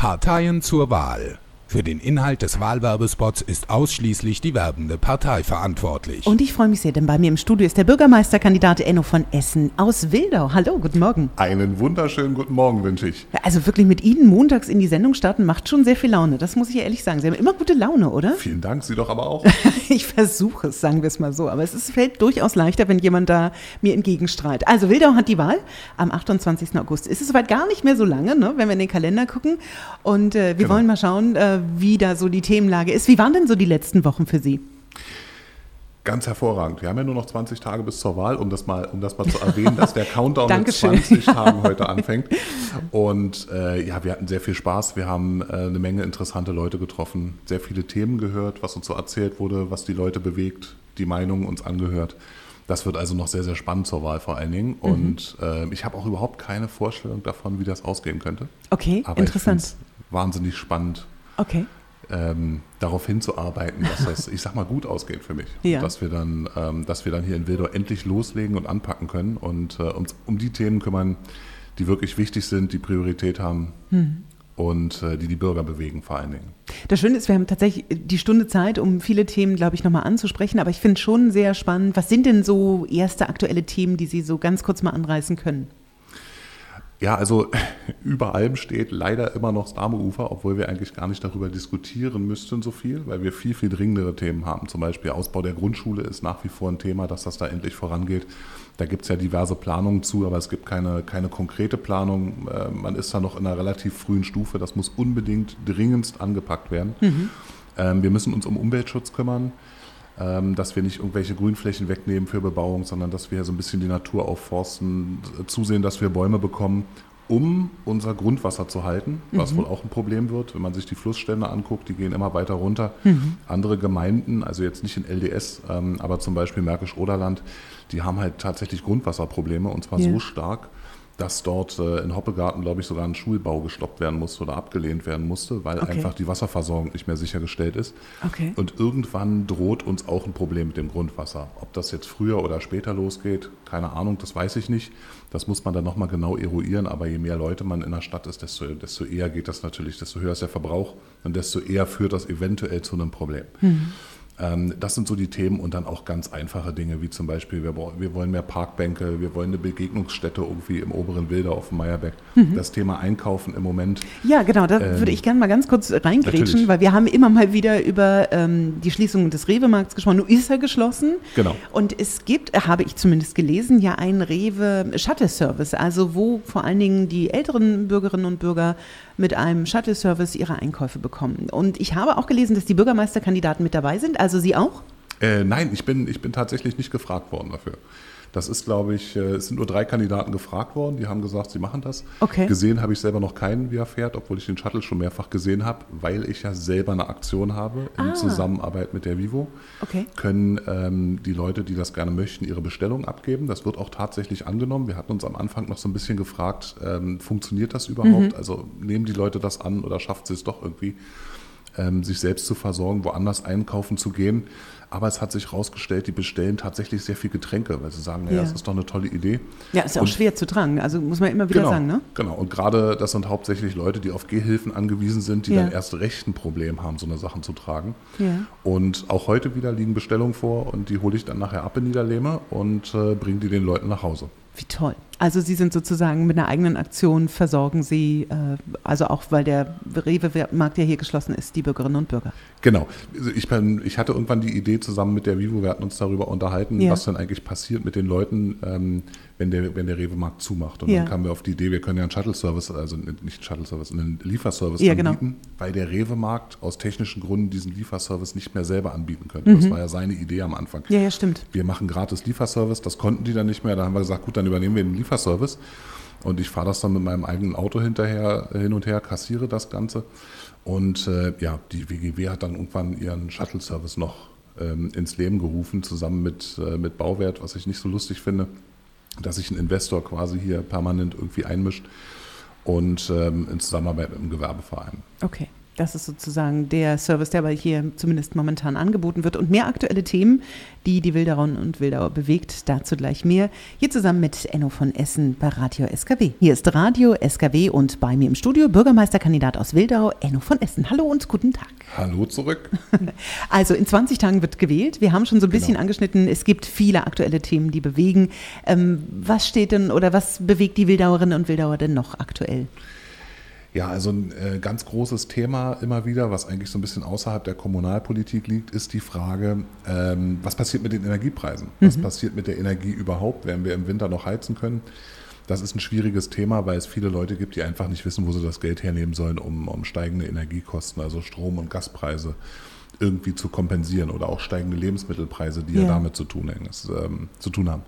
Parteien zur Wahl. Für den Inhalt des Wahlwerbespots ist ausschließlich die werbende Partei verantwortlich. Und ich freue mich sehr, denn bei mir im Studio ist der Bürgermeisterkandidat Enno von Essen aus Wildau. Hallo, guten Morgen. Einen wunderschönen guten Morgen wünsche ich. Also wirklich mit Ihnen montags in die Sendung starten macht schon sehr viel Laune. Das muss ich ehrlich sagen. Sie haben immer gute Laune, oder? Vielen Dank, Sie doch aber auch. ich versuche es, sagen wir es mal so. Aber es ist, fällt durchaus leichter, wenn jemand da mir entgegenstrahlt. Also Wildau hat die Wahl am 28. August. Ist es soweit gar nicht mehr so lange, ne, wenn wir in den Kalender gucken. Und äh, wir genau. wollen mal schauen, äh, wie da so die Themenlage ist. Wie waren denn so die letzten Wochen für Sie? Ganz hervorragend. Wir haben ja nur noch 20 Tage bis zur Wahl, um das mal, um das mal zu erwähnen, dass der Countdown mit 20 Tagen heute anfängt. Und äh, ja, wir hatten sehr viel Spaß. Wir haben äh, eine Menge interessante Leute getroffen, sehr viele Themen gehört, was uns so erzählt wurde, was die Leute bewegt, die Meinungen uns angehört. Das wird also noch sehr, sehr spannend zur Wahl vor allen Dingen. Mhm. Und äh, ich habe auch überhaupt keine Vorstellung davon, wie das ausgehen könnte. Okay, Aber interessant. Wahnsinnig spannend. Okay ähm, darauf hinzuarbeiten, dass das, ich sag mal, gut ausgeht für mich. Ja. Dass wir dann, ähm, dass wir dann hier in Wildau endlich loslegen und anpacken können und äh, uns um die Themen kümmern, die wirklich wichtig sind, die Priorität haben. Hm. Und äh, die die Bürger bewegen vor allen Dingen. Das Schöne ist, wir haben tatsächlich die Stunde Zeit, um viele Themen, glaube ich, nochmal anzusprechen. Aber ich finde schon sehr spannend. Was sind denn so erste aktuelle Themen, die Sie so ganz kurz mal anreißen können? Ja, also über allem steht leider immer noch das Dame-Ufer, obwohl wir eigentlich gar nicht darüber diskutieren müssten so viel, weil wir viel, viel dringendere Themen haben. Zum Beispiel Ausbau der Grundschule ist nach wie vor ein Thema, dass das da endlich vorangeht. Da gibt es ja diverse Planungen zu, aber es gibt keine, keine konkrete Planung. Äh, man ist da noch in einer relativ frühen Stufe. Das muss unbedingt dringendst angepackt werden. Mhm. Ähm, wir müssen uns um Umweltschutz kümmern. Ähm, dass wir nicht irgendwelche Grünflächen wegnehmen für Bebauung, sondern dass wir so ein bisschen die Natur aufforsten, zusehen, dass wir Bäume bekommen, um unser Grundwasser zu halten, was mhm. wohl auch ein Problem wird, wenn man sich die Flussstände anguckt, die gehen immer weiter runter. Mhm. Andere Gemeinden, also jetzt nicht in LDS, ähm, aber zum Beispiel Märkisch-Oderland, die haben halt tatsächlich Grundwasserprobleme und zwar ja. so stark, dass dort äh, in Hoppegarten, glaube ich, sogar ein Schulbau gestoppt werden musste oder abgelehnt werden musste, weil okay. einfach die Wasserversorgung nicht mehr sichergestellt ist. Okay. Und irgendwann droht uns auch ein Problem mit dem Grundwasser. Ob das jetzt früher oder später losgeht, keine Ahnung, das weiß ich nicht. Das muss man dann nochmal genau eruieren. Aber je mehr Leute man in der Stadt ist, desto, desto eher geht das natürlich, desto höher ist der Verbrauch und desto eher führt das eventuell zu einem Problem. Mhm. Ähm, das sind so die Themen und dann auch ganz einfache Dinge, wie zum Beispiel, wir, wir wollen mehr Parkbänke, wir wollen eine Begegnungsstätte irgendwie im oberen Wilder auf dem Meierberg. Mhm. Das Thema Einkaufen im Moment. Ja, genau, da ähm, würde ich gerne mal ganz kurz reingrätschen, weil wir haben immer mal wieder über ähm, die Schließung des Rewe-Markts gesprochen. Nun ist er geschlossen. Genau. Und es gibt, habe ich zumindest gelesen, ja einen Rewe-Shuttle-Service, also wo vor allen Dingen die älteren Bürgerinnen und Bürger mit einem Shuttle-Service ihre Einkäufe bekommen. Und ich habe auch gelesen, dass die Bürgermeisterkandidaten mit dabei sind. Also Sie auch? Äh, nein, ich bin, ich bin tatsächlich nicht gefragt worden dafür. Das ist, glaube ich, äh, es sind nur drei Kandidaten gefragt worden, die haben gesagt, sie machen das. Okay. Gesehen habe ich selber noch keinen, wie er fährt, obwohl ich den Shuttle schon mehrfach gesehen habe, weil ich ja selber eine Aktion habe in ah. Zusammenarbeit mit der Vivo. Okay. Können ähm, die Leute, die das gerne möchten, ihre Bestellung abgeben. Das wird auch tatsächlich angenommen. Wir hatten uns am Anfang noch so ein bisschen gefragt, ähm, funktioniert das überhaupt? Mhm. Also nehmen die Leute das an oder schafft sie es doch irgendwie? Ähm, sich selbst zu versorgen, woanders einkaufen zu gehen. Aber es hat sich herausgestellt, die bestellen tatsächlich sehr viel Getränke, weil sie sagen, naja, ja. das ist doch eine tolle Idee. Ja, ist auch und, schwer zu tragen, also muss man immer wieder genau, sagen, ne? Genau, und gerade das sind hauptsächlich Leute, die auf Gehhilfen angewiesen sind, die ja. dann erst recht ein Problem haben, so eine Sachen zu tragen. Ja. Und auch heute wieder liegen Bestellungen vor und die hole ich dann nachher ab in Niederlehme und äh, bringe die den Leuten nach Hause. Wie toll. Also Sie sind sozusagen mit einer eigenen Aktion, versorgen Sie, äh, also auch weil der Rewe-Markt ja hier geschlossen ist, die Bürgerinnen und Bürger. Genau. Also ich, bin, ich hatte irgendwann die Idee zusammen mit der Vivo, wir hatten uns darüber unterhalten, ja. was denn eigentlich passiert mit den Leuten, ähm, wenn der, wenn der Rewe-Markt zumacht. Und ja. dann kamen wir auf die Idee, wir können ja einen Shuttle-Service, also nicht Shuttle-Service, einen Lieferservice ja, anbieten, genau. weil der Rewe-Markt aus technischen Gründen diesen Lieferservice nicht mehr selber anbieten könnte. Mhm. Das war ja seine Idee am Anfang. Ja, ja, stimmt. Wir machen gratis Lieferservice, das konnten die dann nicht mehr. Da haben wir gesagt, gut, dann übernehmen wir den Lieferservice Lieferservice. Und ich fahre das dann mit meinem eigenen Auto hinterher hin und her, kassiere das Ganze. Und äh, ja, die WGW hat dann irgendwann ihren Shuttle-Service noch ähm, ins Leben gerufen, zusammen mit, äh, mit Bauwert, was ich nicht so lustig finde, dass sich ein Investor quasi hier permanent irgendwie einmischt und ähm, in Zusammenarbeit mit dem Gewerbeverein. Okay. Das ist sozusagen der Service, der aber hier zumindest momentan angeboten wird. Und mehr aktuelle Themen, die die Wildauerinnen und Wildauer bewegt, dazu gleich mehr. Hier zusammen mit Enno von Essen bei Radio SKW. Hier ist Radio SKW und bei mir im Studio Bürgermeisterkandidat aus Wildau, Enno von Essen. Hallo und guten Tag. Hallo zurück. Also in 20 Tagen wird gewählt. Wir haben schon so ein bisschen genau. angeschnitten, es gibt viele aktuelle Themen, die bewegen. Ähm, was steht denn oder was bewegt die Wildauerinnen und Wildauer denn noch aktuell? Ja, also ein äh, ganz großes Thema immer wieder, was eigentlich so ein bisschen außerhalb der Kommunalpolitik liegt, ist die Frage, ähm, was passiert mit den Energiepreisen? Mhm. Was passiert mit der Energie überhaupt? Werden wir im Winter noch heizen können? Das ist ein schwieriges Thema, weil es viele Leute gibt, die einfach nicht wissen, wo sie das Geld hernehmen sollen, um, um steigende Energiekosten, also Strom- und Gaspreise irgendwie zu kompensieren oder auch steigende Lebensmittelpreise, die ja, ja damit zu tun, hängen, ähm, zu tun haben.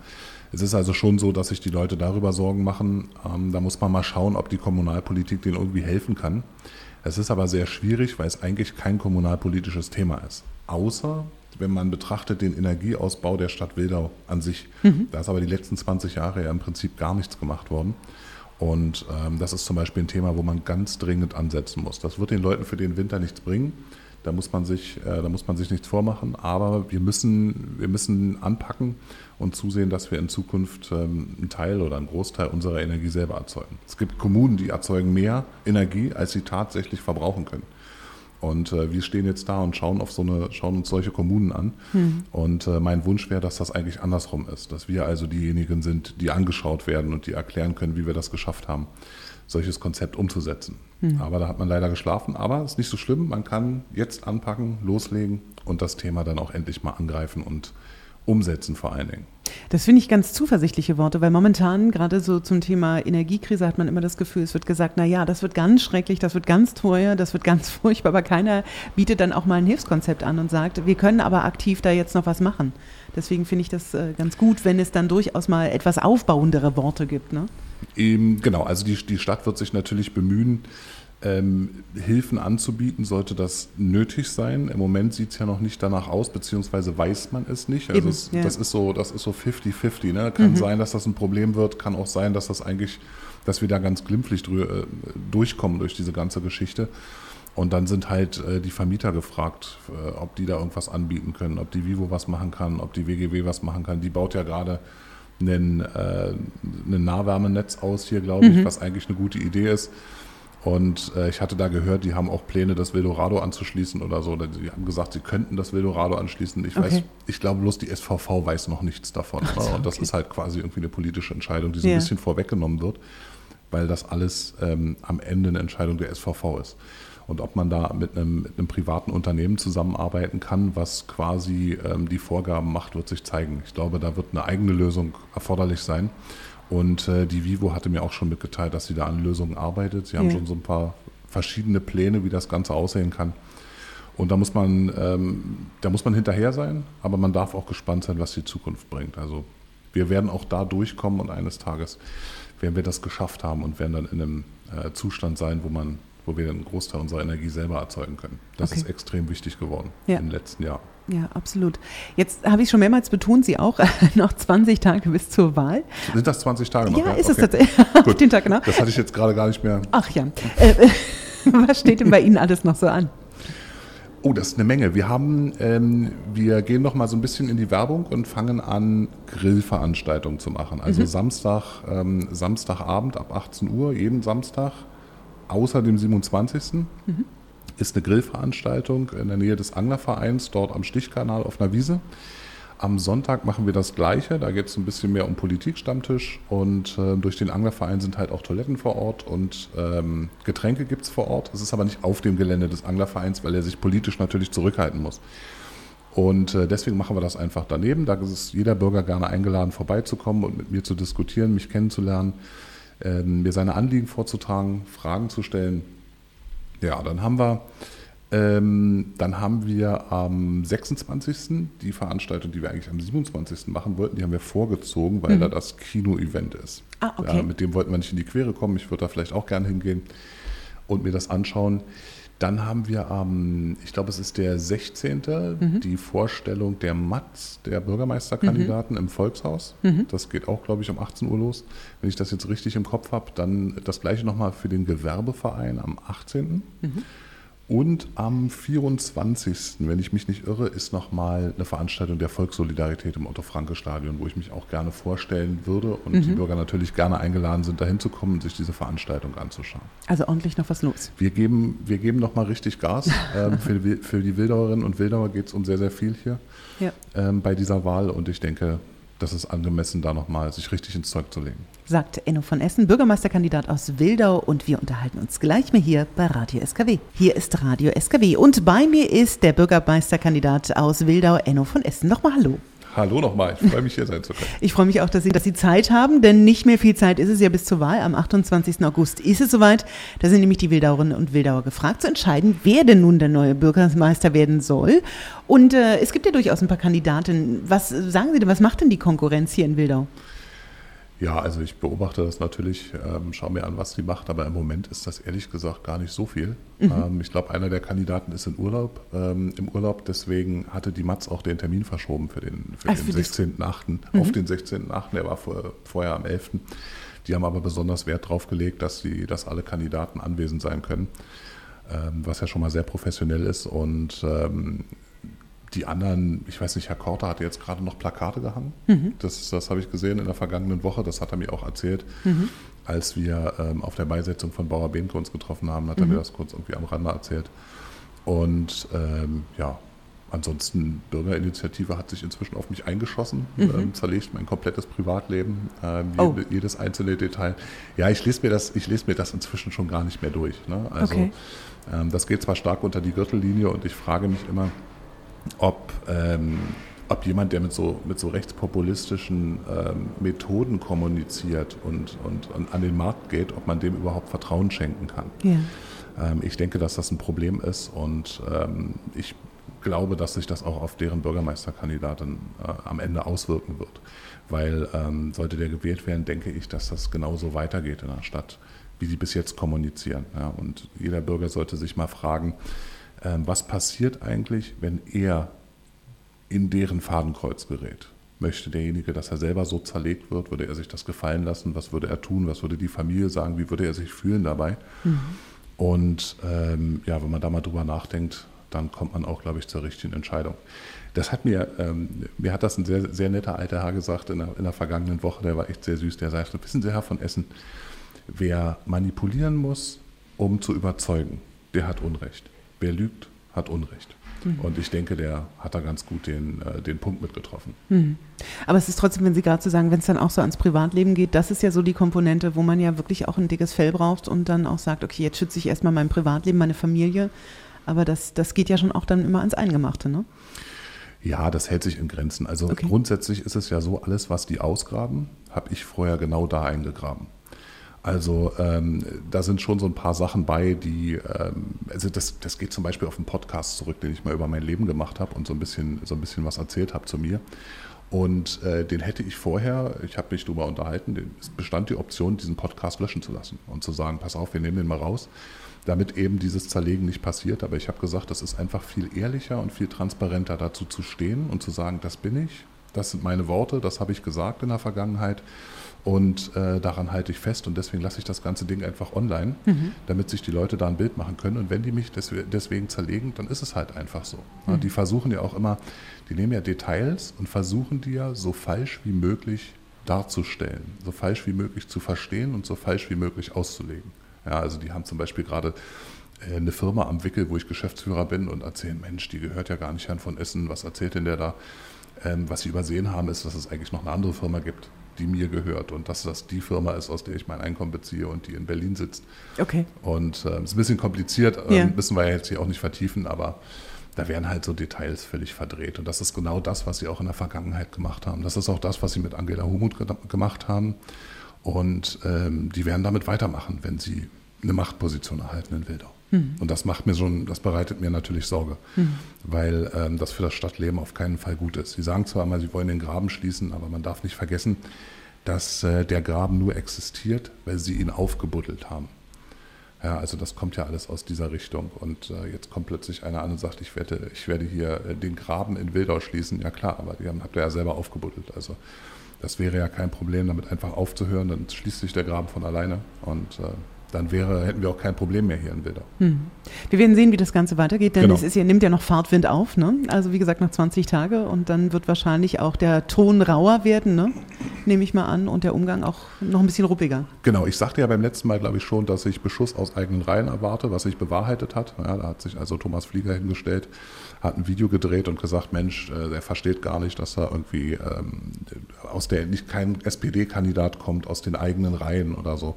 Es ist also schon so, dass sich die Leute darüber Sorgen machen. Ähm, da muss man mal schauen, ob die Kommunalpolitik denen irgendwie helfen kann. Es ist aber sehr schwierig, weil es eigentlich kein kommunalpolitisches Thema ist. Außer wenn man betrachtet den Energieausbau der Stadt Wildau an sich. Mhm. Da ist aber die letzten 20 Jahre ja im Prinzip gar nichts gemacht worden. Und ähm, das ist zum Beispiel ein Thema, wo man ganz dringend ansetzen muss. Das wird den Leuten für den Winter nichts bringen. Da muss man sich, äh, da muss man sich nichts vormachen. Aber wir müssen, wir müssen anpacken und zusehen, dass wir in Zukunft ähm, einen Teil oder einen Großteil unserer Energie selber erzeugen. Es gibt Kommunen, die erzeugen mehr Energie, als sie tatsächlich verbrauchen können. Und äh, wir stehen jetzt da und schauen, auf so eine, schauen uns solche Kommunen an. Mhm. Und äh, mein Wunsch wäre, dass das eigentlich andersrum ist. Dass wir also diejenigen sind, die angeschaut werden und die erklären können, wie wir das geschafft haben, solches Konzept umzusetzen. Mhm. Aber da hat man leider geschlafen. Aber es ist nicht so schlimm. Man kann jetzt anpacken, loslegen und das Thema dann auch endlich mal angreifen und umsetzen vor allen Dingen. Das finde ich ganz zuversichtliche Worte, weil momentan gerade so zum Thema Energiekrise hat man immer das Gefühl, es wird gesagt, na ja, das wird ganz schrecklich, das wird ganz teuer, das wird ganz furchtbar, aber keiner bietet dann auch mal ein Hilfskonzept an und sagt, wir können aber aktiv da jetzt noch was machen. Deswegen finde ich das äh, ganz gut, wenn es dann durchaus mal etwas aufbauendere Worte gibt. Ne? Eben, genau, also die, die Stadt wird sich natürlich bemühen, ähm, Hilfen anzubieten, sollte das nötig sein. Im Moment sieht es ja noch nicht danach aus, beziehungsweise weiß man es nicht. Also Eben, es, ja. das ist so, das ist so 50-50. Ne? Kann mhm. sein, dass das ein Problem wird, kann auch sein, dass das eigentlich, dass wir da ganz glimpflich äh, durchkommen durch diese ganze Geschichte. Und dann sind halt äh, die Vermieter gefragt, äh, ob die da irgendwas anbieten können, ob die Vivo was machen kann, ob die WGW was machen kann. Die baut ja gerade ein, äh, ein Nahwärmenetz aus hier, glaube ich, mhm. was eigentlich eine gute Idee ist. Und äh, ich hatte da gehört, die haben auch Pläne, das Wildorado anzuschließen oder so. Die haben gesagt, sie könnten das Wildorado anschließen. Ich okay. weiß, ich glaube bloß die SVV weiß noch nichts davon. So, und das ist halt quasi irgendwie eine politische Entscheidung, die so ja. ein bisschen vorweggenommen wird, weil das alles ähm, am Ende eine Entscheidung der SVV ist. Und ob man da mit einem, mit einem privaten Unternehmen zusammenarbeiten kann, was quasi ähm, die Vorgaben macht, wird sich zeigen. Ich glaube, da wird eine eigene Lösung erforderlich sein. Und äh, die Vivo hatte mir auch schon mitgeteilt, dass sie da an Lösungen arbeitet. Sie haben ja. schon so ein paar verschiedene Pläne, wie das Ganze aussehen kann. Und da muss man, ähm, da muss man hinterher sein, aber man darf auch gespannt sein, was die Zukunft bringt. Also wir werden auch da durchkommen und eines Tages werden wir das geschafft haben und werden dann in einem äh, Zustand sein, wo man, wo wir einen Großteil unserer Energie selber erzeugen können. Das okay. ist extrem wichtig geworden ja. im letzten Jahr. Ja, absolut. Jetzt habe ich schon mehrmals betont, Sie auch, noch 20 Tage bis zur Wahl. Sind das 20 Tage noch? Ja, ja? ist okay. es tatsächlich. Auf den Tag, genau. Das hatte ich jetzt gerade gar nicht mehr. Ach ja. Äh, was steht denn bei Ihnen alles noch so an? Oh, das ist eine Menge. Wir haben, ähm, wir gehen noch mal so ein bisschen in die Werbung und fangen an, Grillveranstaltungen zu machen. Also mhm. Samstag, ähm, Samstagabend ab 18 Uhr, jeden Samstag, außer dem 27. Mhm ist eine Grillveranstaltung in der Nähe des Anglervereins, dort am Stichkanal auf einer Wiese. Am Sonntag machen wir das Gleiche. Da geht es ein bisschen mehr um Politikstammtisch und äh, durch den Anglerverein sind halt auch Toiletten vor Ort und ähm, Getränke gibt es vor Ort. Es ist aber nicht auf dem Gelände des Anglervereins, weil er sich politisch natürlich zurückhalten muss. Und äh, deswegen machen wir das einfach daneben. Da ist jeder Bürger gerne eingeladen, vorbeizukommen und mit mir zu diskutieren, mich kennenzulernen, äh, mir seine Anliegen vorzutragen, Fragen zu stellen. Ja, dann haben wir, ähm, dann haben wir am 26. die Veranstaltung, die wir eigentlich am 27. machen wollten, die haben wir vorgezogen, weil mhm. da das Kino-Event ist. Ah, okay. Ja, mit dem wollten wir nicht in die Quere kommen. Ich würde da vielleicht auch gerne hingehen und mir das anschauen. Dann haben wir am, ich glaube, es ist der 16. Mhm. die Vorstellung der MATS, der Bürgermeisterkandidaten mhm. im Volkshaus. Mhm. Das geht auch, glaube ich, um 18 Uhr los. Wenn ich das jetzt richtig im Kopf habe, dann das gleiche nochmal für den Gewerbeverein am 18. Und am 24., wenn ich mich nicht irre, ist nochmal eine Veranstaltung der Volkssolidarität im Otto-Franke-Stadion, wo ich mich auch gerne vorstellen würde und mhm. die Bürger natürlich gerne eingeladen sind, dahin zu kommen und sich diese Veranstaltung anzuschauen. Also ordentlich noch was los. Wir geben, wir geben nochmal richtig Gas. ähm, für, die, für die Wildauerinnen und Wildauer geht es um sehr, sehr viel hier ja. ähm, bei dieser Wahl und ich denke, das ist angemessen, da nochmal sich richtig ins Zeug zu legen. Sagt Enno von Essen, Bürgermeisterkandidat aus Wildau und wir unterhalten uns gleich mal hier bei Radio SKW. Hier ist Radio SKW und bei mir ist der Bürgermeisterkandidat aus Wildau, Enno von Essen. Nochmal Hallo. Hallo nochmal, ich freue mich hier sein zu können. Ich freue mich auch, dass Sie, dass Sie Zeit haben, denn nicht mehr viel Zeit ist es ja bis zur Wahl. Am 28. August ist es soweit. Da sind nämlich die Wildauerinnen und Wildauer gefragt zu entscheiden, wer denn nun der neue Bürgermeister werden soll. Und äh, es gibt ja durchaus ein paar Kandidaten. Was sagen Sie denn, was macht denn die Konkurrenz hier in Wildau? Ja, also ich beobachte das natürlich, ähm, schaue mir an, was sie macht, aber im Moment ist das ehrlich gesagt gar nicht so viel. Mhm. Ähm, ich glaube, einer der Kandidaten ist in Urlaub, ähm, im Urlaub, deswegen hatte die Matz auch den Termin verschoben für den, für den 16.8. Mhm. auf den 16.8., der war vor, vorher am 11. Die haben aber besonders Wert darauf gelegt, dass, die, dass alle Kandidaten anwesend sein können, ähm, was ja schon mal sehr professionell ist und ähm, die anderen, ich weiß nicht, Herr Korte hatte jetzt gerade noch Plakate gehangen. Mhm. Das, das habe ich gesehen in der vergangenen Woche. Das hat er mir auch erzählt. Mhm. Als wir ähm, auf der Beisetzung von Bauer Behnke uns getroffen haben, hat er mir mhm. das kurz irgendwie am Rande erzählt. Und ähm, ja, ansonsten Bürgerinitiative hat sich inzwischen auf mich eingeschossen, mhm. ähm, zerlegt mein komplettes Privatleben, ähm, oh. jedes einzelne Detail. Ja, ich lese mir das, ich lese mir das inzwischen schon gar nicht mehr durch. Ne? Also okay. ähm, das geht zwar stark unter die Gürtellinie und ich frage mich immer, ob, ähm, ob jemand, der mit so, mit so rechtspopulistischen ähm, Methoden kommuniziert und, und, und, an den Markt geht, ob man dem überhaupt Vertrauen schenken kann. Ja. Ähm, ich denke, dass das ein Problem ist und ähm, ich glaube, dass sich das auch auf deren Bürgermeisterkandidatin äh, am Ende auswirken wird. Weil ähm, sollte der gewählt werden, denke ich, dass das genauso weitergeht in der Stadt, wie sie bis jetzt kommunizieren. Ja, und jeder Bürger sollte sich mal fragen, was passiert eigentlich, wenn er in deren Fadenkreuz gerät? Möchte derjenige, dass er selber so zerlegt wird? Würde er sich das gefallen lassen? Was würde er tun? Was würde die Familie sagen? Wie würde er sich fühlen dabei? Mhm. Und ähm, ja, wenn man da mal drüber nachdenkt, dann kommt man auch, glaube ich, zur richtigen Entscheidung. Das hat mir, ähm, mir hat das ein sehr, sehr netter alter Herr gesagt in der, in der vergangenen Woche, der war echt sehr süß, der sagte, wissen Sie, Herr von Essen, wer manipulieren muss, um zu überzeugen, der hat Unrecht wer lügt, hat Unrecht. Mhm. Und ich denke, der hat da ganz gut den, äh, den Punkt mitgetroffen. Mhm. Aber es ist trotzdem, wenn Sie gerade so sagen, wenn es dann auch so ans Privatleben geht, das ist ja so die Komponente, wo man ja wirklich auch ein dickes Fell braucht und dann auch sagt, okay, jetzt schütze ich erstmal mein Privatleben, meine Familie. Aber das, das geht ja schon auch dann immer ans Eingemachte, ne? Ja, das hält sich in Grenzen. Also okay. grundsätzlich ist es ja so, alles, was die ausgraben, habe ich vorher genau da eingegraben. Also ähm, da sind schon so ein paar Sachen bei, die, ähm, also das, das geht zum Beispiel auf einen Podcast zurück, den ich mal über mein Leben gemacht habe und so ein bisschen, so ein bisschen was erzählt habe zu mir. Und äh, den hätte ich vorher, ich habe mich darüber unterhalten, es bestand die Option, diesen Podcast löschen zu lassen und zu sagen, pass auf, wir nehmen den mal raus, damit eben dieses Zerlegen nicht passiert. Aber ich habe gesagt, das ist einfach viel ehrlicher und viel transparenter dazu zu stehen und zu sagen, das bin ich, das sind meine Worte, das habe ich gesagt in der Vergangenheit. Und äh, daran halte ich fest und deswegen lasse ich das ganze Ding einfach online, mhm. damit sich die Leute da ein Bild machen können. Und wenn die mich deswegen zerlegen, dann ist es halt einfach so. Mhm. Die versuchen ja auch immer, die nehmen ja Details und versuchen die ja so falsch wie möglich darzustellen, so falsch wie möglich zu verstehen und so falsch wie möglich auszulegen. Ja, also die haben zum Beispiel gerade äh, eine Firma am Wickel, wo ich Geschäftsführer bin und erzählen, Mensch, die gehört ja gar nicht Herrn von Essen, was erzählt denn der da? Ähm, was sie übersehen haben, ist, dass es eigentlich noch eine andere Firma gibt, die mir gehört und dass das die Firma ist, aus der ich mein Einkommen beziehe und die in Berlin sitzt. Okay. Und es äh, ist ein bisschen kompliziert, ähm, ja. müssen wir jetzt hier auch nicht vertiefen, aber da werden halt so Details völlig verdreht. Und das ist genau das, was sie auch in der Vergangenheit gemacht haben. Das ist auch das, was sie mit Angela Humut ge gemacht haben. Und ähm, die werden damit weitermachen, wenn sie eine Machtposition erhalten in Wildau. Mhm. Und das macht mir schon, das bereitet mir natürlich Sorge, mhm. weil ähm, das für das Stadtleben auf keinen Fall gut ist. Sie sagen zwar einmal, sie wollen den Graben schließen, aber man darf nicht vergessen, dass äh, der Graben nur existiert, weil sie ihn aufgebuddelt haben. Ja, also das kommt ja alles aus dieser Richtung. Und äh, jetzt kommt plötzlich einer an und sagt, ich werde, ich werde hier äh, den Graben in Wildau schließen. Ja klar, aber die haben, habt ihr ja selber aufgebuddelt. Also das wäre ja kein Problem, damit einfach aufzuhören. Dann schließt sich der Graben von alleine. Und äh, dann wäre, hätten wir auch kein Problem mehr hier in Wildau. Hm. Wir werden sehen, wie das Ganze weitergeht, denn Genau. es ist, ja- nimmt ja noch Fahrtwind auf. Ne? Also wie gesagt, noch 20 Tage und dann wird wahrscheinlich auch der Ton rauer werden, ne? nehme ich mal an, und der Umgang auch noch ein bisschen ruppiger. Genau, ich sagte ja beim letzten Mal, glaube ich, schon, dass ich Beschuss aus eigenen Reihen erwarte, was sich bewahrheitet hat. Ja, da hat sich also Thomas Flieger hingestellt, hat ein Video gedreht und gesagt, Mensch, äh, der versteht gar nicht, dass da irgendwie ähm, aus der nicht kein SPD-Kandidat kommt aus den eigenen Reihen oder so.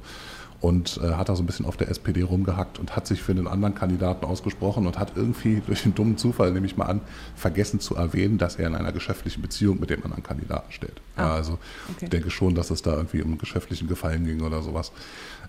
Und äh, hat da so ein bisschen auf der SPD rumgehackt und hat sich für den anderen Kandidaten ausgesprochen und hat irgendwie durch einen dummen Zufall, nehme ich mal an, vergessen zu erwähnen, dass er in einer geschäftlichen Beziehung mit dem anderen Kandidaten steht. Ja, Ah, also okay. ich denke schon, dass es da irgendwie um einen geschäftlichen Gefallen ging oder sowas.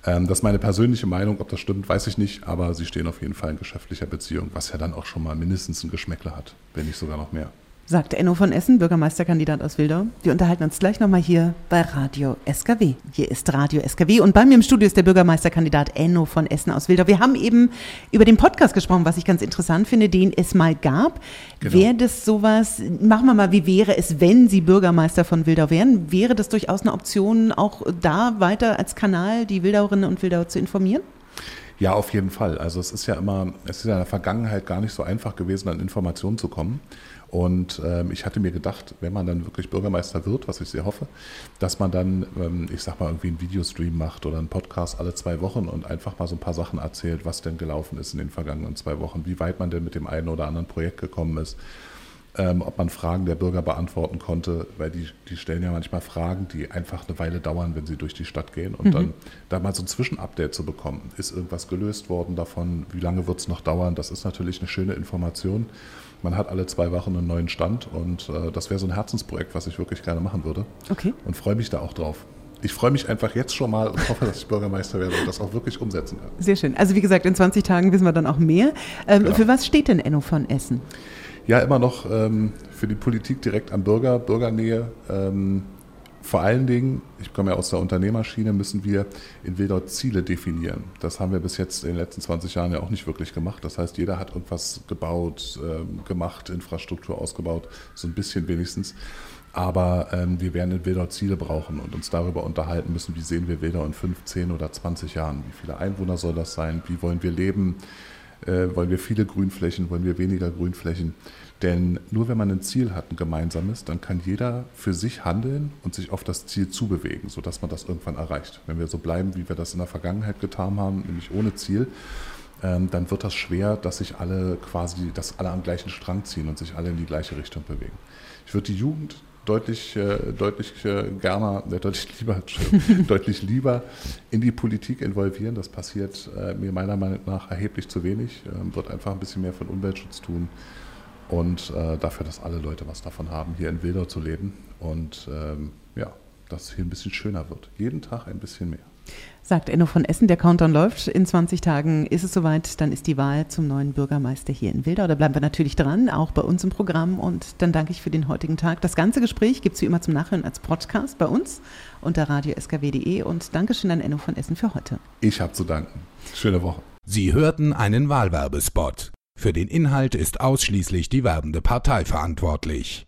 Ähm, das ist meine persönliche Meinung, ob das stimmt, weiß ich nicht, aber sie stehen auf jeden Fall in geschäftlicher Beziehung, was ja dann auch schon mal mindestens ein Geschmäckle hat, wenn nicht sogar noch mehr. Sagt Enno von Essen, Bürgermeisterkandidat aus Wildau. Wir unterhalten uns gleich nochmal hier bei Radio SKW. Hier ist Radio SKW und bei mir im Studio ist der Bürgermeisterkandidat Enno von Essen aus Wildau. Wir haben eben über den Podcast gesprochen, was ich ganz interessant finde, den es mal gab. Genau. Wäre das sowas, machen wir mal, wie wäre es, wenn Sie Bürgermeister von Wildau wären? Wäre das durchaus eine Option, auch da weiter als Kanal die Wildauerinnen und Wildauer zu informieren? Ja, auf jeden Fall. Also es ist ja immer, es ist in der Vergangenheit gar nicht so einfach gewesen, an Informationen zu kommen. Und ähm, ich hatte mir gedacht, wenn man dann wirklich Bürgermeister wird, was ich sehr hoffe, dass man dann, ähm, ich sag mal, irgendwie einen Videostream macht oder einen Podcast alle zwei Wochen und einfach mal so ein paar Sachen erzählt, was denn gelaufen ist in den vergangenen zwei Wochen, wie weit man denn mit dem einen oder anderen Projekt gekommen ist, ähm, ob man Fragen der Bürger beantworten konnte, weil die, die stellen ja manchmal Fragen, die einfach eine Weile dauern, wenn sie durch die Stadt gehen. Und dann da mal so ein Zwischenupdate zu bekommen. Ist irgendwas gelöst worden davon? Wie lange wird es noch dauern? Das ist natürlich eine schöne Information. Man hat alle zwei Wochen einen neuen Stand und äh, das wäre so ein Herzensprojekt, was ich wirklich gerne machen würde. Okay. Und freue mich da auch drauf. Ich freue mich einfach jetzt schon mal und hoffe, dass ich Bürgermeister werde und das auch wirklich umsetzen kann. Sehr schön. Also wie gesagt, in 20 Tagen wissen wir dann auch mehr. Ähm, Genau. Für was steht denn Enno von Essen? Ja, immer noch ähm, für die Politik direkt am Bürger, Bürgernähe. Ähm, vor allen Dingen, ich komme ja aus der Unternehmerschiene, müssen wir in Wildau Ziele definieren. Das haben wir bis jetzt in den letzten 20 Jahren ja auch nicht wirklich gemacht. Das heißt, jeder hat irgendwas gebaut, ähm, gemacht, Infrastruktur ausgebaut, so ein bisschen wenigstens. Aber ähm, wir werden in Wildau Ziele brauchen und uns darüber unterhalten müssen, wie sehen wir Wildau in 15 oder 20 Jahren? Wie viele Einwohner soll das sein? Wie wollen wir leben? Äh, wollen wir viele Grünflächen? Wollen wir weniger Grünflächen? Denn nur wenn man ein Ziel hat, ein gemeinsames, dann kann jeder für sich handeln und sich auf das Ziel zubewegen, sodass man das irgendwann erreicht. Wenn wir so bleiben, wie wir das in der Vergangenheit getan haben, nämlich ohne Ziel, ähm, dann wird das schwer, dass sich alle quasi, dass alle am gleichen Strang ziehen und sich alle in die gleiche Richtung bewegen. Ich würde die Jugend deutlich, äh, deutlich äh, gerne, äh, deutlich lieber, deutlich lieber in die Politik involvieren. Das passiert mir meiner Meinung nach erheblich zu wenig. Ähm, wird einfach ein bisschen mehr von Umweltschutz tun und dafür, dass alle Leute was davon haben, hier in Wildau zu leben und ähm, ja, dass es hier ein bisschen schöner wird. Jeden Tag ein bisschen mehr. Sagt Enno von Essen, der Countdown läuft. In 20 Tagen ist es soweit, dann ist die Wahl zum neuen Bürgermeister hier in Wildau. Da bleiben wir natürlich dran, auch bei uns im Programm. Und dann danke ich für den heutigen Tag. Das ganze Gespräch gibt es wie immer zum Nachhören als Podcast bei uns unter radioskw.de. Und Dankeschön an Enno von Essen für heute. Ich habe zu danken. Schöne Woche. Sie hörten einen Wahlwerbespot. Für den Inhalt ist ausschließlich die werbende Partei verantwortlich.